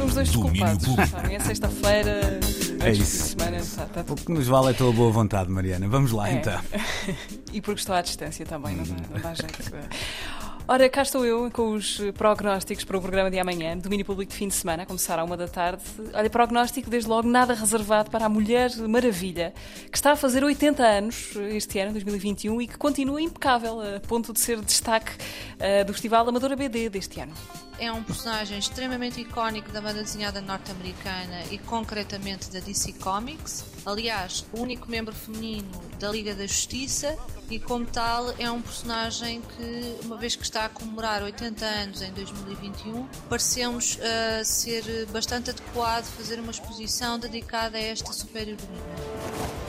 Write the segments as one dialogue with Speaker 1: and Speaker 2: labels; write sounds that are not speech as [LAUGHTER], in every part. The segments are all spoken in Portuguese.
Speaker 1: estão os dois desculpados. Sabem? É sexta-feira,
Speaker 2: É isso.
Speaker 1: semana, tá, tá
Speaker 2: O
Speaker 1: tudo.
Speaker 2: que nos vale é a tua boa vontade, Mariana. Vamos lá
Speaker 1: É.
Speaker 2: então. [LAUGHS]
Speaker 1: e porque estou à distância também, não dá, não dá jeito. Ora, cá estou eu com os prognósticos para o programa de amanhã, domínio público de fim de semana, a começar à uma da tarde. Olha, prognóstico, desde logo, nada reservado para a Mulher Maravilha, que está a fazer 80 anos este ano, 2021, e que continua impecável, a ponto de ser destaque eh, do Festival Amadora BD deste ano.
Speaker 3: É um personagem extremamente icónico da banda desenhada norte-americana e concretamente da DC Comics. Aliás, o único membro feminino da Liga da Justiça e como tal é um personagem que, uma vez que está a comemorar 80 anos em 2021, parecemos ah, ser bastante adequado fazer uma exposição dedicada a esta super-heroína.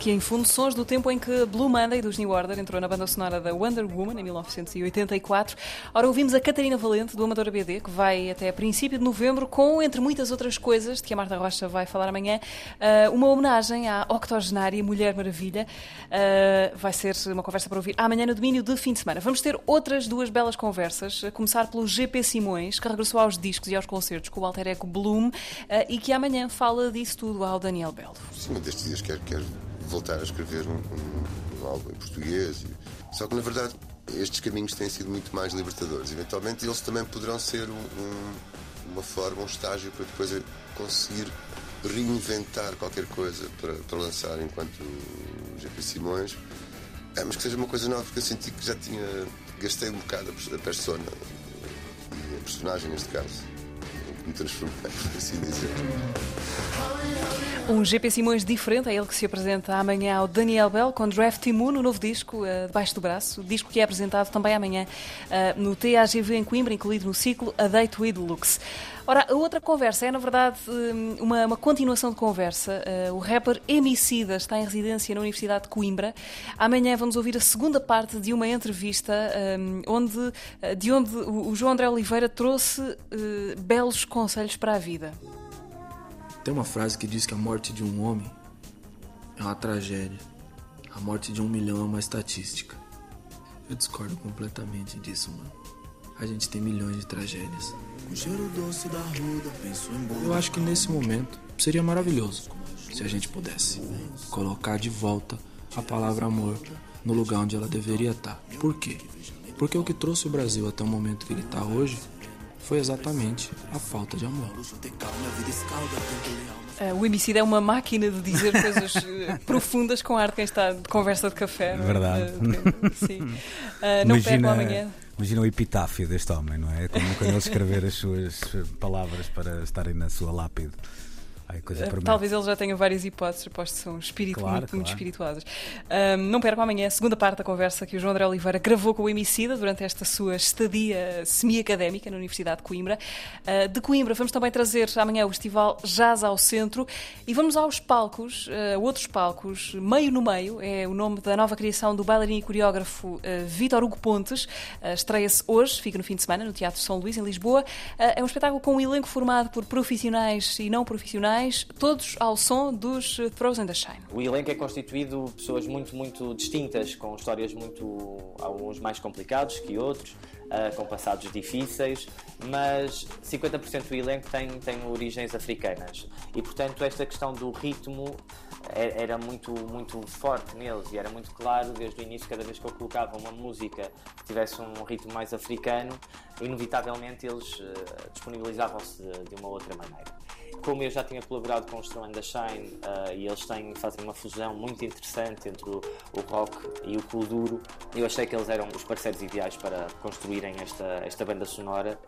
Speaker 1: Aqui em fundo, sons do tempo em que Blue Monday dos New Order entrou na banda sonora da Wonder Woman em 1984. Ora, ouvimos a Catarina Valente do Amadora BD, que vai até princípio de novembro, com, entre muitas outras coisas, de que a Marta Rocha vai falar amanhã, ah, uma homenagem à octogenária Mulher Maravilha. Ah, vai ser uma conversa para ouvir amanhã no domínio de fim de semana. Vamos ter outras duas belas conversas, a começar pelo GP Simões, que regressou aos discos e aos concertos com o alter eco Bloom, ah, e que amanhã fala disso tudo ao Daniel Belo.
Speaker 4: Sim, destes dias quero, quero voltar a escrever um, um, um álbum em português. Só que, na verdade, estes caminhos têm sido muito mais libertadores. Eventualmente, eles também poderão ser um- um- uma forma, um estágio para depois conseguir reinventar qualquer coisa para, para lançar enquanto GP Simões. É, mas que seja uma coisa nova, porque eu senti que já tinha. Gastei um bocado a pers- a persona e a personagem, neste caso. Me transformei, por assim dizer.
Speaker 1: Um GP Simões diferente, é ele que se apresenta amanhã ao Daniel Bell com Draft Moon, o novo disco, eh, debaixo do braço. Disco que é apresentado também amanhã eh, no TAGV em Coimbra, incluído no ciclo A Date with Lux. Ora, a outra conversa é, na verdade, eh, uma, uma continuação de conversa. Eh, o rapper Emicida está em residência na Universidade de Coimbra. Amanhã vamos ouvir a segunda parte de uma entrevista eh, onde, eh, de onde o João André Oliveira trouxe eh, belos conselhos para a vida.
Speaker 5: Tem uma frase que diz que a morte de um homem é uma tragédia. A morte de um milhão é uma estatística. Eu discordo completamente disso, mano. A gente tem milhões de tragédias. Eu acho que nesse momento seria maravilhoso se a gente pudesse colocar de volta a palavra amor no lugar onde ela deveria estar. Por quê? Porque o que trouxe o Brasil até o momento que ele está hoje foi exatamente a falta de amor.
Speaker 1: Uh, o Emicida é uma máquina de dizer coisas uh, [LAUGHS] profundas com arte quem está de conversa de café. não é?
Speaker 2: Verdade.
Speaker 1: Uh, sim. Uh, [LAUGHS] não percam amanhã.
Speaker 2: imagina o epitáfio deste homem, não é? Como quando ele escrever as suas palavras para estarem na sua lápide. Ai, coisa promete.
Speaker 1: Talvez ele já tenha várias hipóteses, aposto que são espírito
Speaker 2: Claro,
Speaker 1: muito, muito
Speaker 2: claro.
Speaker 1: espirituosas. Um, não percam amanhã a segunda parte da conversa que o João André Oliveira gravou com o Emicida durante esta sua estadia semi-académica na Universidade de Coimbra. Uh, de Coimbra vamos também trazer amanhã o Festival Jazz ao Centro e vamos aos palcos, uh, outros palcos, Meio no Meio, é o nome da nova criação do bailarino e coreógrafo uh, Vítor Hugo Pontes. Uh, Estreia-se hoje, fica no fim de semana, no Teatro São Luís, em Lisboa. É um espetáculo com um elenco formado por profissionais e não profissionais, todos ao som dos uh, and the Shine.
Speaker 6: O elenco é constituído de pessoas muito, muito distintas, com histórias muito. alguns mais complicados que outros, ah, com passados difíceis, mas 50% do elenco tem, tem origens africanas. E, portanto, esta questão do ritmo é- era muito, muito forte neles e era muito claro desde o início, cada vez que eu colocava uma música que tivesse um ritmo mais africano, inevitavelmente eles ah, disponibilizavam-se de uma outra maneira. Como eu já tinha colaborado com Throw and the Shine ah, e eles têm, fazem uma fusão muito interessante entre o, o rock e o kuduro, eu achei que eles eram os parceiros ideais para construírem esta, esta banda sonora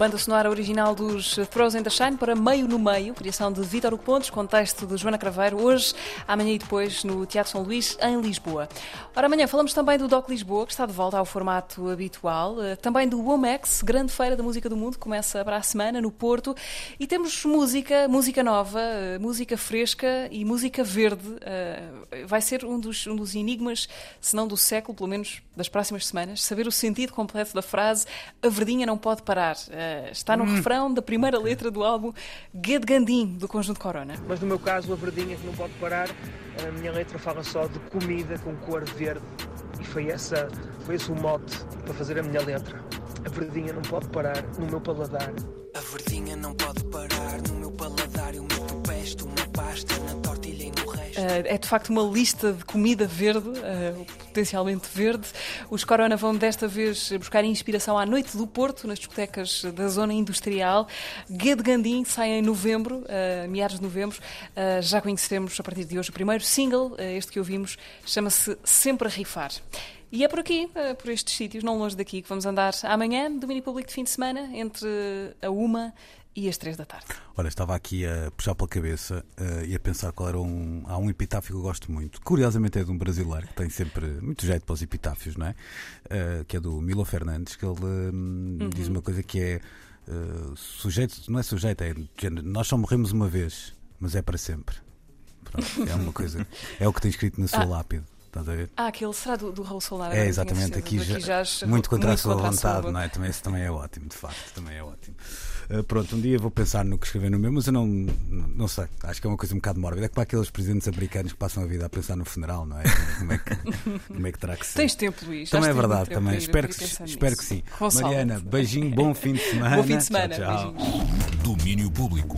Speaker 1: Banda sonora original dos and the Shine para Meio no Meio, criação de Vítor Pontes, contexto de Joana Craveiro, hoje, amanhã e depois no Teatro São Luís, em Lisboa. Ora, amanhã falamos também do DOC Lisboa, que está de volta ao formato habitual, eh, também do WOMEX, Grande Feira da Música do Mundo, começa para a semana no Porto, e temos música, música nova, eh, música fresca e música verde. Eh, Vai ser um dos, um dos enigmas, se não do século, pelo menos das próximas semanas, saber o sentido completo da frase A verdinha não pode parar. Está no refrão da primeira letra do álbum Get Gandim, do Conjunto Corona.
Speaker 7: Mas no meu caso, a verdinha que não pode parar, a minha letra fala só de comida com cor verde. E foi, essa, foi esse o mote para fazer a minha letra. A verdinha não pode parar no meu paladar.
Speaker 8: Verdinha não pode parar no meu paladar. Eu meto pesto na pasta, na tortilha e no resto.
Speaker 1: Uh, é de facto uma lista de comida verde, uh, potencialmente verde. Os Corona vão desta vez buscar inspiração à Noite do Porto, nas discotecas da zona industrial. Guedes Gandim sai em novembro, uh, meados de novembro. já conhecemos a partir de hoje o primeiro single, este que ouvimos, chama-se Sempre a Rifar. E é por aqui, por estes sítios, não longe daqui, que vamos andar amanhã, domínio público de fim de semana, entre a uma e às três da tarde.
Speaker 2: Olha, estava aqui a puxar pela cabeça uh, e a pensar qual era um. Há um epitáfio que eu gosto muito. Curiosamente é de um brasileiro que tem sempre muito jeito para os epitáfios, não é? Uh, que é do Milo Fernandes, que ele uh, uhum. diz uma coisa que é. sujeito, não é sujeito, é nós só morremos uma vez, mas é para sempre. Pronto, é uma coisa. É o que tem escrito na sua ah. lápide. Estás a ver?
Speaker 1: Ah, aquele será do, do Raul Solar.
Speaker 2: É, exatamente. Aqui já, já muito contra muito a sua vontade, não é? Também, isso também é ótimo, de facto. Também é ótimo. Uh, pronto, um dia vou pensar no que escrever no meu, mas eu não, não sei. Acho que é uma coisa um bocado mórbida. É como aqueles presidentes americanos que passam a vida a pensar no funeral, não é? Como é que, [LAUGHS] como é que terá que ser?
Speaker 1: Tens tempo, Luís.
Speaker 2: Também é verdade, também. Espero que, espero que sim. Mariana, beijinho, bom fim de semana. [LAUGHS]
Speaker 1: Bom fim de semana.
Speaker 2: Tchau, tchau. Domínio Público.